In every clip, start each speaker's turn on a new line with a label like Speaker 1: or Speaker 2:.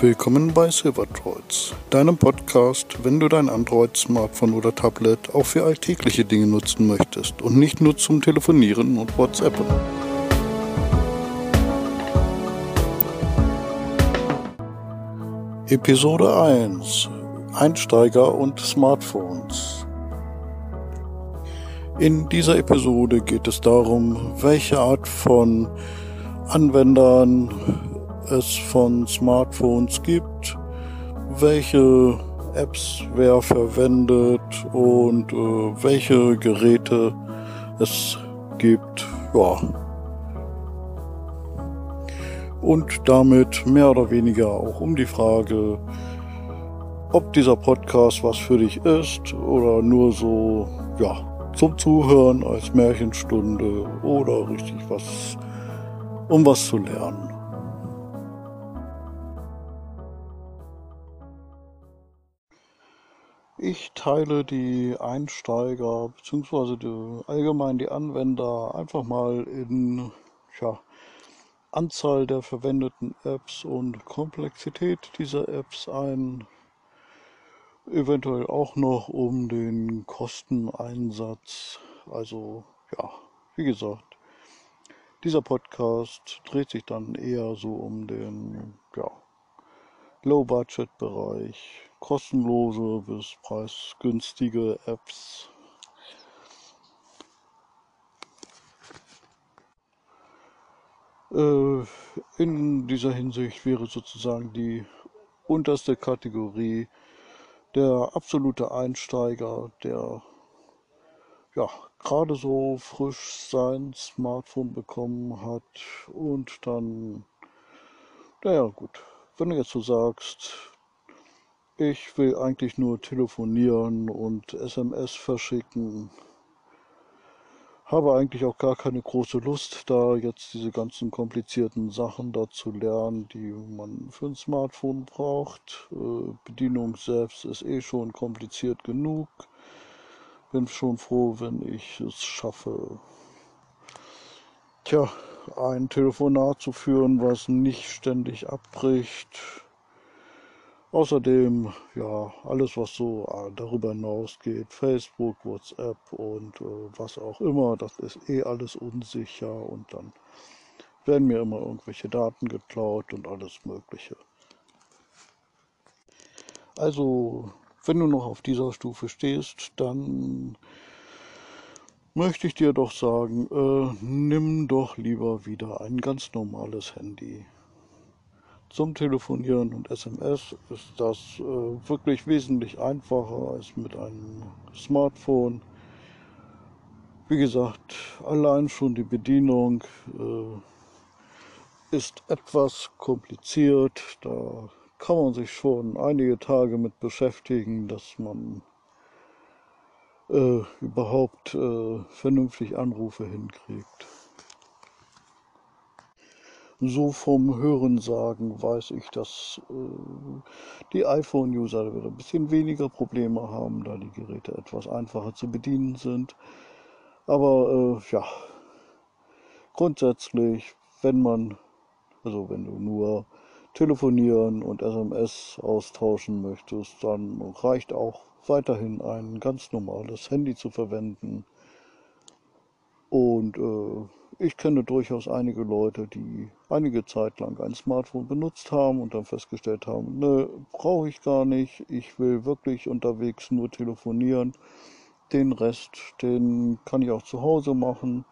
Speaker 1: Willkommen bei Silverdroids, deinem Podcast, wenn du dein Android, Smartphone oder Tablet auch für alltägliche Dinge nutzen möchtest und nicht nur zum Telefonieren und WhatsAppen. Episode 1 Einsteiger und Smartphones. In dieser Episode geht es darum, welche Art von Anwendern es von Smartphones gibt, welche Apps wer verwendet und äh, welche Geräte es gibt. Ja. Und damit mehr oder weniger auch um die Frage, ob dieser Podcast was für dich ist oder nur so, ja, zum Zuhören als Märchenstunde oder richtig was, um was zu lernen. Ich teile die Einsteiger bzw. allgemein die Anwender einfach mal in ja, Anzahl der verwendeten Apps und Komplexität dieser Apps ein. Eventuell auch noch um den Kosteneinsatz. Also ja, wie gesagt, dieser Podcast dreht sich dann eher so um den ja, Low-Budget-Bereich kostenlose bis preisgünstige Apps. Äh, in dieser Hinsicht wäre sozusagen die unterste Kategorie der absolute Einsteiger, der ja gerade so frisch sein Smartphone bekommen hat und dann, naja gut, wenn du jetzt so sagst, ich will eigentlich nur telefonieren und SMS verschicken. Habe eigentlich auch gar keine große Lust, da jetzt diese ganzen komplizierten Sachen da zu lernen, die man für ein Smartphone braucht. Äh, Bedienung selbst ist eh schon kompliziert genug. Bin schon froh, wenn ich es schaffe. Tja, ein Telefonat zu führen, was nicht ständig abbricht Außerdem, ja, alles, was so äh, darüber hinausgeht, Facebook, WhatsApp und äh, was auch immer, das ist eh alles unsicher und dann werden mir immer irgendwelche Daten geklaut und alles Mögliche. Also, wenn du noch auf dieser Stufe stehst, dann möchte ich dir doch sagen, äh, nimm doch lieber wieder ein ganz normales Handy. Zum Telefonieren und SMS ist das äh, wirklich wesentlich einfacher als mit einem Smartphone. Wie gesagt, allein schon die Bedienung äh, ist etwas kompliziert. Da kann man sich schon einige Tage mit beschäftigen, dass man äh, überhaupt äh, vernünftig Anrufe hinkriegt. So vom Hörensagen weiß ich, dass äh, die iPhone-User ein bisschen weniger Probleme haben, da die Geräte etwas einfacher zu bedienen sind. Aber äh, ja, grundsätzlich, wenn man, also wenn du nur telefonieren und SMS austauschen möchtest, dann reicht auch weiterhin ein ganz normales Handy zu verwenden. Und äh, ich kenne durchaus einige Leute, die einige Zeit lang ein Smartphone benutzt haben und dann festgestellt haben, ne, brauche ich gar nicht, ich will wirklich unterwegs nur telefonieren. Den Rest, den kann ich auch zu Hause machen,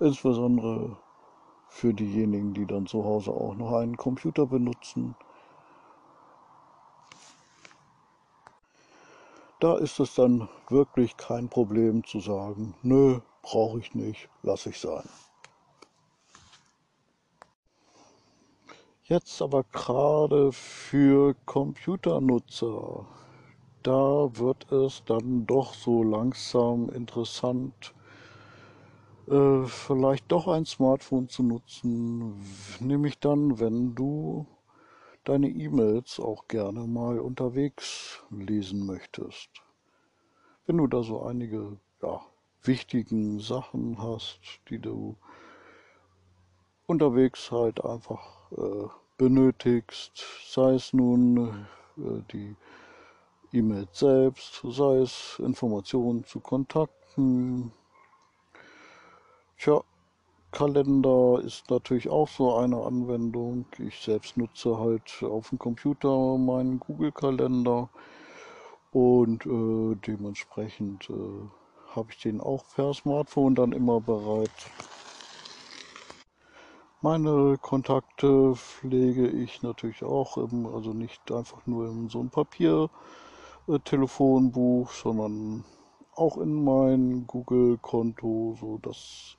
Speaker 1: insbesondere für diejenigen, die dann zu Hause auch noch einen Computer benutzen. Da ist es dann wirklich kein Problem zu sagen, nö, brauche ich nicht, lasse ich sein. Jetzt aber gerade für Computernutzer, da wird es dann doch so langsam interessant, äh, vielleicht doch ein Smartphone zu nutzen, nämlich dann, wenn du deine E-Mails auch gerne mal unterwegs lesen möchtest. Wenn du da so einige ja, wichtigen Sachen hast, die du unterwegs halt einfach äh, benötigst, sei es nun äh, die E-Mail selbst, sei es Informationen zu Kontakten. Tja, Kalender ist natürlich auch so eine Anwendung. Ich selbst nutze halt auf dem Computer meinen Google-Kalender und äh, dementsprechend äh, habe ich den auch per Smartphone dann immer bereit. Meine Kontakte pflege ich natürlich auch, im, also nicht einfach nur in so einem Papier-Telefonbuch, sondern auch in mein Google-Konto, so dass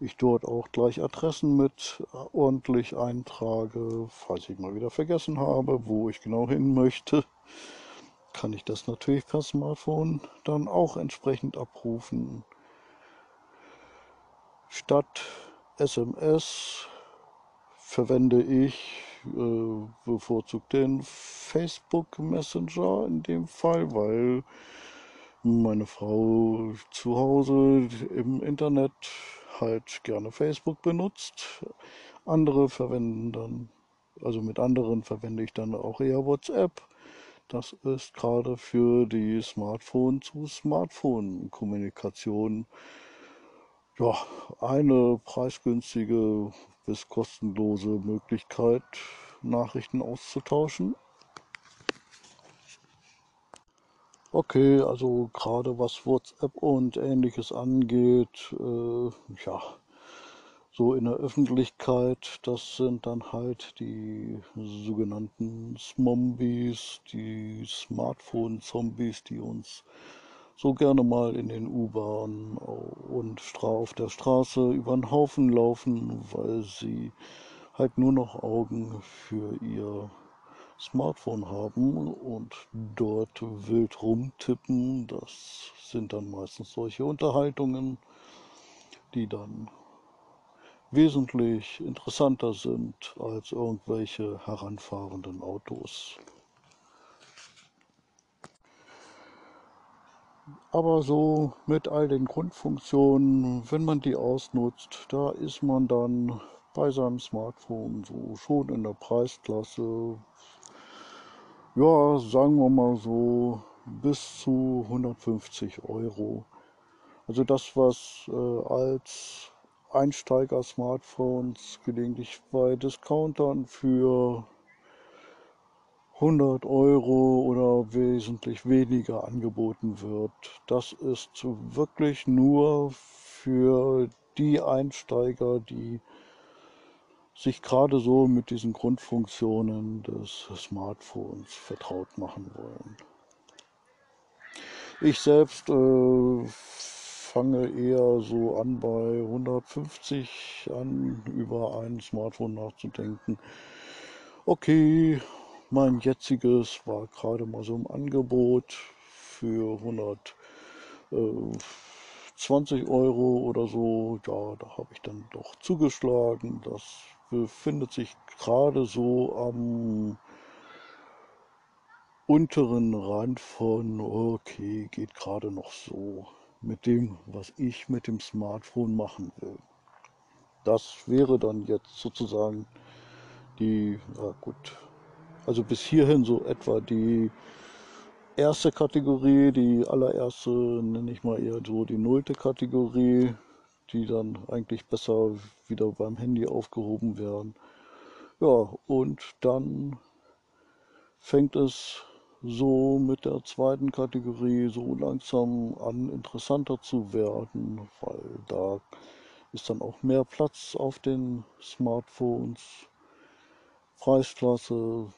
Speaker 1: ich dort auch gleich Adressen mit ordentlich eintrage. Falls ich mal wieder vergessen habe, wo ich genau hin möchte, kann ich das natürlich per Smartphone dann auch entsprechend abrufen. Statt SMS verwende ich äh, bevorzugt den Facebook Messenger in dem Fall, weil meine Frau zu Hause im Internet halt gerne Facebook benutzt. Andere verwenden dann, also mit anderen verwende ich dann auch eher WhatsApp. Das ist gerade für die Smartphone zu Smartphone Kommunikation ja, eine preisgünstige bis kostenlose Möglichkeit, Nachrichten auszutauschen. Okay, also gerade was WhatsApp und ähnliches angeht, äh, ja, so in der Öffentlichkeit, das sind dann halt die sogenannten Smombies, die Smartphone-Zombies, die uns so gerne mal in den U-Bahnen und auf der Straße über den Haufen laufen, weil sie halt nur noch Augen für ihr Smartphone haben und dort wild rumtippen. Das sind dann meistens solche Unterhaltungen, die dann wesentlich interessanter sind als irgendwelche heranfahrenden Autos. Aber so mit all den Grundfunktionen, wenn man die ausnutzt, da ist man dann bei seinem Smartphone so schon in der Preisklasse ja, sagen wir mal so bis zu 150 Euro. Also das, was äh, als Einsteiger-Smartphones gelegentlich bei Discountern für 100 Euro oder wesentlich weniger angeboten wird. Das ist wirklich nur für die Einsteiger, die sich gerade so mit diesen Grundfunktionen des Smartphones vertraut machen wollen. Ich selbst äh, fange eher so an bei 150 an, über ein Smartphone nachzudenken. Okay, mein jetziges war gerade mal so im Angebot für 120 Euro oder so. Ja, da habe ich dann doch zugeschlagen. Das befindet sich gerade so am unteren Rand von, okay, geht gerade noch so mit dem, was ich mit dem Smartphone machen will. Das wäre dann jetzt sozusagen die, ja gut, also bis hierhin so etwa die erste Kategorie, die allererste nenne ich mal eher so die nullte Kategorie die dann eigentlich besser wieder beim Handy aufgehoben werden. Ja, und dann fängt es so mit der zweiten Kategorie so langsam an interessanter zu werden, weil da ist dann auch mehr Platz auf den Smartphones. Preisklasse,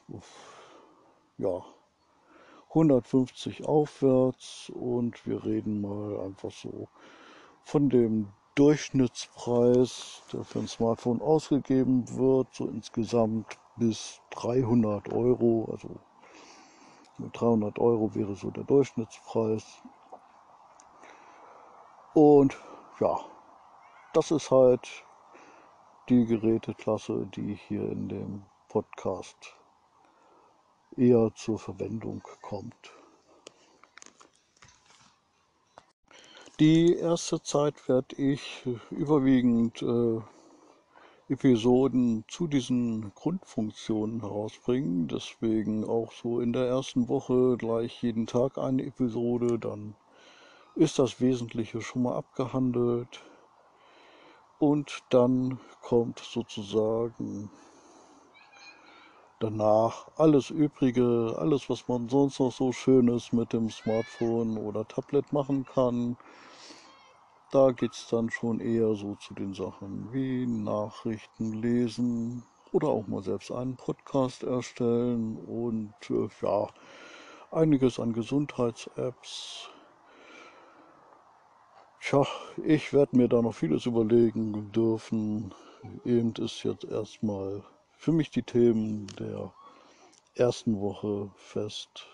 Speaker 1: ja, 150 aufwärts und wir reden mal einfach so von dem Durchschnittspreis, der für ein Smartphone ausgegeben wird, so insgesamt bis 300 Euro. Also 300 Euro wäre so der Durchschnittspreis. Und ja, das ist halt die Geräteklasse, die hier in dem Podcast eher zur Verwendung kommt. Die erste Zeit werde ich überwiegend äh, Episoden zu diesen Grundfunktionen herausbringen. Deswegen auch so in der ersten Woche gleich jeden Tag eine Episode. Dann ist das Wesentliche schon mal abgehandelt. Und dann kommt sozusagen danach alles Übrige, alles, was man sonst noch so Schönes mit dem Smartphone oder Tablet machen kann. Da geht es dann schon eher so zu den Sachen wie Nachrichten lesen oder auch mal selbst einen Podcast erstellen und äh, ja, einiges an Gesundheits-Apps. Tja, ich werde mir da noch vieles überlegen dürfen. Eben ist jetzt erstmal für mich die Themen der ersten Woche fest.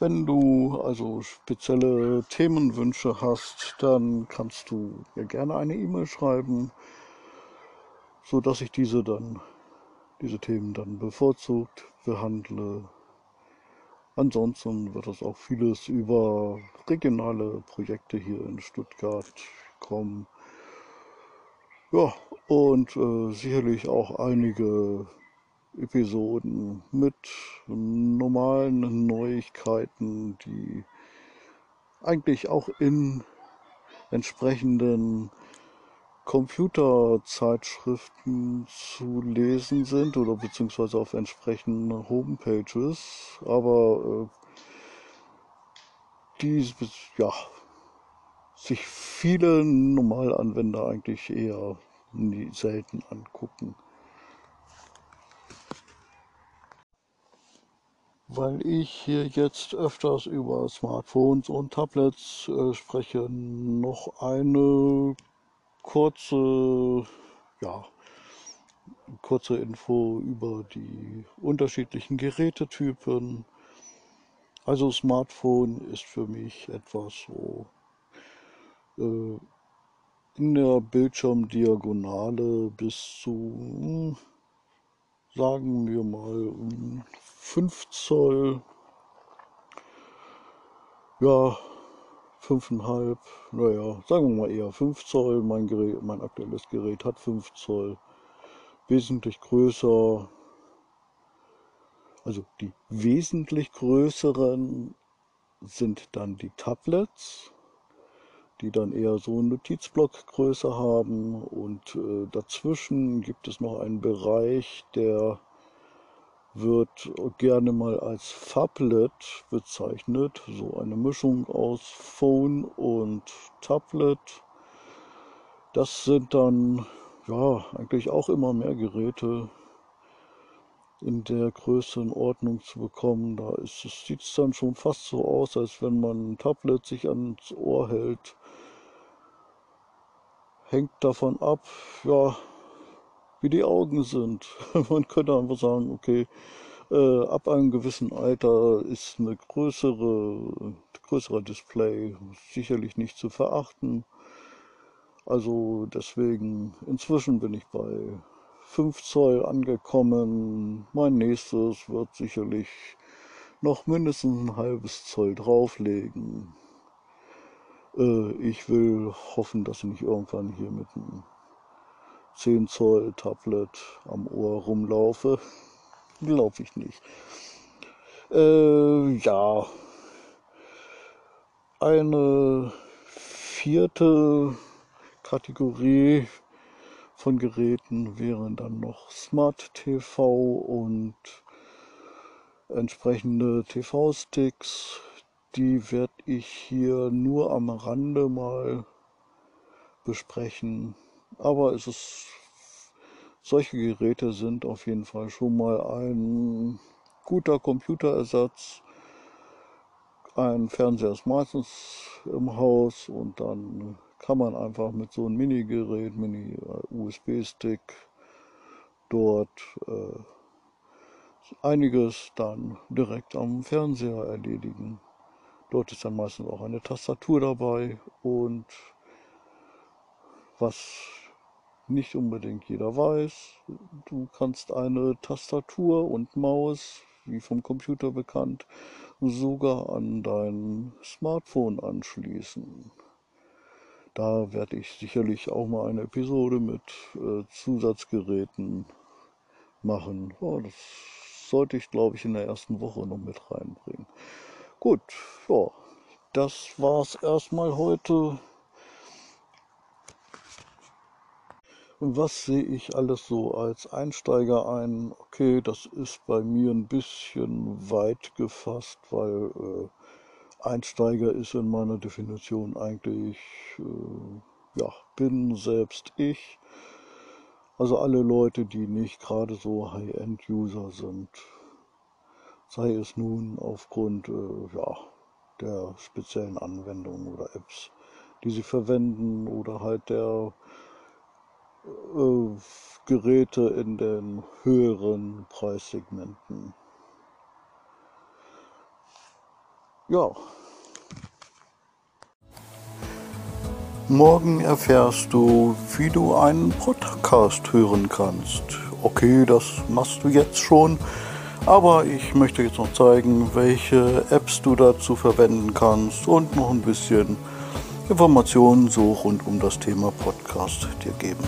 Speaker 1: Wenn du also spezielle Themenwünsche hast, dann kannst du mir gerne eine E-Mail schreiben, so dass ich diese dann diese Themen dann bevorzugt behandle. Ansonsten wird es auch vieles über regionale Projekte hier in Stuttgart kommen. Ja, und äh, sicherlich auch einige Episoden mit normalen Neuigkeiten, die eigentlich auch in entsprechenden Computerzeitschriften zu lesen sind oder beziehungsweise auf entsprechenden Homepages, aber äh, die ja, sich viele Normalanwender eigentlich eher nie, selten angucken. Weil ich hier jetzt öfters über Smartphones und Tablets äh, spreche, noch eine kurze, ja, kurze Info über die unterschiedlichen Gerätetypen. Also Smartphone ist für mich etwas so in der Bildschirmdiagonale bis zu, hm, sagen wir mal, 5 Zoll, ja, 5,5, naja, sagen wir mal eher 5 Zoll. Mein, Gerät, mein aktuelles Gerät hat 5 Zoll, wesentlich größer. Also die wesentlich größeren sind dann die Tablets die dann eher so Notizblockgröße haben. Und äh, dazwischen gibt es noch einen Bereich, der wird gerne mal als Fablet bezeichnet, so eine Mischung aus Phone und Tablet. Das sind dann ja eigentlich auch immer mehr Geräte in der Größenordnung zu bekommen. Da sieht es dann schon fast so aus, als wenn man ein Tablet sich ans Ohr hält hängt davon ab, ja, wie die Augen sind. Man könnte einfach sagen, okay, äh, ab einem gewissen Alter ist eine größere, größere Display sicherlich nicht zu verachten. Also deswegen, inzwischen bin ich bei 5 Zoll angekommen. Mein nächstes wird sicherlich noch mindestens ein halbes Zoll drauflegen. Äh, ich will hoffen, dass ich nicht irgendwann hier mit einem 10 Zoll Tablet am Ohr rumlaufe. Glaube ich nicht. Äh, ja. Eine vierte Kategorie von Geräten wären dann noch Smart TV und entsprechende TV-Sticks, die werde ich hier nur am Rande mal besprechen. Aber es ist, solche Geräte sind auf jeden Fall schon mal ein guter Computerersatz. Ein Fernseher ist meistens im Haus und dann kann man einfach mit so einem Mini-Gerät, Mini-USB-Stick dort äh, einiges dann direkt am Fernseher erledigen. Dort ist dann meistens auch eine Tastatur dabei und was nicht unbedingt jeder weiß, du kannst eine Tastatur und Maus, wie vom Computer bekannt, sogar an dein Smartphone anschließen. Da werde ich sicherlich auch mal eine Episode mit äh, Zusatzgeräten machen. Oh, das sollte ich, glaube ich, in der ersten Woche noch mit reinbringen. Gut, ja, das war's erstmal heute. Was sehe ich alles so als Einsteiger ein? Okay, das ist bei mir ein bisschen weit gefasst, weil äh, Einsteiger ist in meiner Definition eigentlich, äh, ja, bin selbst ich. Also alle Leute, die nicht gerade so High-End-User sind, sei es nun aufgrund äh, ja, der speziellen Anwendungen oder Apps, die sie verwenden oder halt der äh, Geräte in den höheren Preissegmenten. Ja. Morgen erfährst du, wie du einen Podcast hören kannst. Okay, das machst du jetzt schon, aber ich möchte jetzt noch zeigen, welche Apps du dazu verwenden kannst und noch ein bisschen Informationen so rund um das Thema Podcast dir geben.